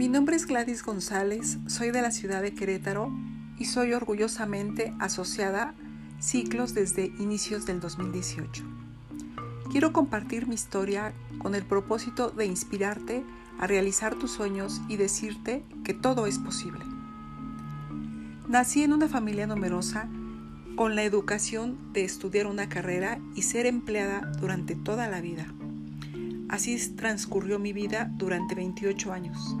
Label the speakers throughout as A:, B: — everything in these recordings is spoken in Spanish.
A: Mi nombre es Gladys González, soy de la ciudad de Querétaro y soy orgullosamente asociada Ciclos desde inicios del 2018. Quiero compartir mi historia con el propósito de inspirarte a realizar tus sueños y decirte que todo es posible. Nací en una familia numerosa con la educación de estudiar una carrera y ser empleada durante toda la vida. Así transcurrió mi vida durante 28 años.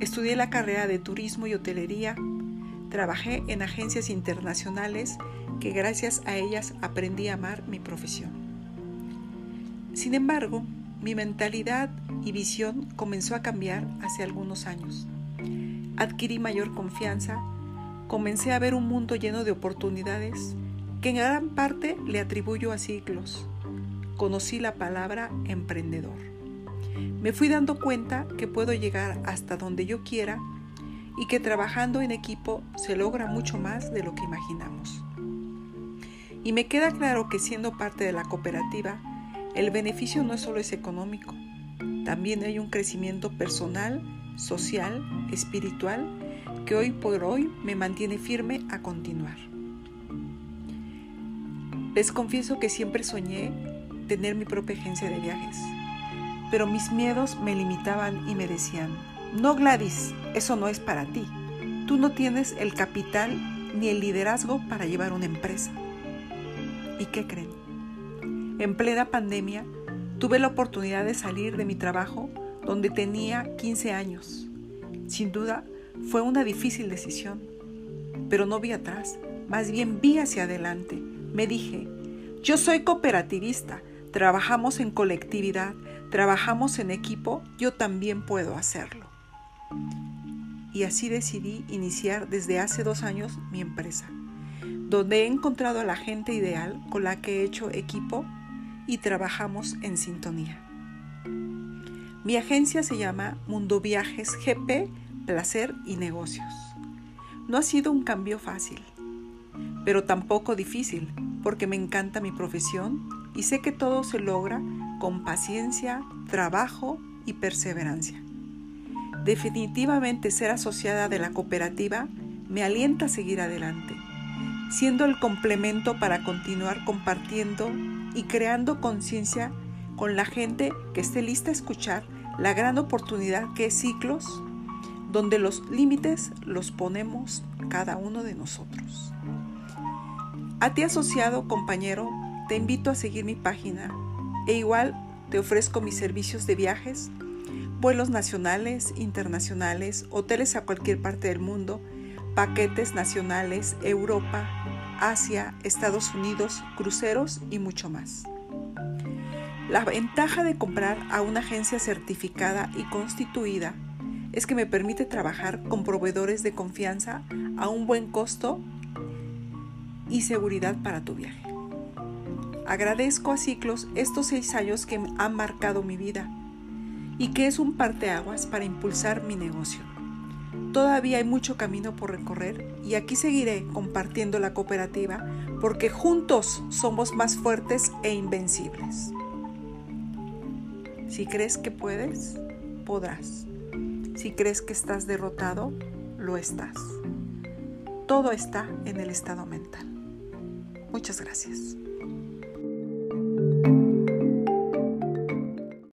A: Estudié la carrera de turismo y hotelería. Trabajé en agencias internacionales que gracias a ellas aprendí a amar mi profesión. Sin embargo, mi mentalidad y visión comenzó a cambiar hace algunos años. Adquirí mayor confianza, comencé a ver un mundo lleno de oportunidades que en gran parte le atribuyo a ciclos. Conocí la palabra emprendedor me fui dando cuenta que puedo llegar hasta donde yo quiera y que trabajando en equipo se logra mucho más de lo que imaginamos. Y me queda claro que siendo parte de la cooperativa, el beneficio no solo es económico, también hay un crecimiento personal, social, espiritual, que hoy por hoy me mantiene firme a continuar. Les confieso que siempre soñé tener mi propia agencia de viajes pero mis miedos me limitaban y me decían, no Gladys, eso no es para ti. Tú no tienes el capital ni el liderazgo para llevar una empresa. ¿Y qué creen? En plena pandemia tuve la oportunidad de salir de mi trabajo donde tenía 15 años. Sin duda fue una difícil decisión, pero no vi atrás, más bien vi hacia adelante. Me dije, yo soy cooperativista, trabajamos en colectividad, trabajamos en equipo, yo también puedo hacerlo. Y así decidí iniciar desde hace dos años mi empresa, donde he encontrado a la gente ideal con la que he hecho equipo y trabajamos en sintonía. Mi agencia se llama Mundo Viajes GP, Placer y Negocios. No ha sido un cambio fácil, pero tampoco difícil, porque me encanta mi profesión y sé que todo se logra con paciencia, trabajo y perseverancia. Definitivamente ser asociada de la cooperativa me alienta a seguir adelante, siendo el complemento para continuar compartiendo y creando conciencia con la gente que esté lista a escuchar la gran oportunidad que es ciclos, donde los límites los ponemos cada uno de nosotros. A ti asociado, compañero, te invito a seguir mi página e igual te ofrezco mis servicios de viajes, vuelos nacionales, internacionales, hoteles a cualquier parte del mundo, paquetes nacionales, Europa, Asia, Estados Unidos, cruceros y mucho más. La ventaja de comprar a una agencia certificada y constituida es que me permite trabajar con proveedores de confianza a un buen costo y seguridad para tu viaje. Agradezco a Ciclos estos seis años que han marcado mi vida y que es un parteaguas para impulsar mi negocio. Todavía hay mucho camino por recorrer y aquí seguiré compartiendo la cooperativa porque juntos somos más fuertes e invencibles. Si crees que puedes, podrás. Si crees que estás derrotado, lo estás. Todo está en el estado mental. Muchas gracias.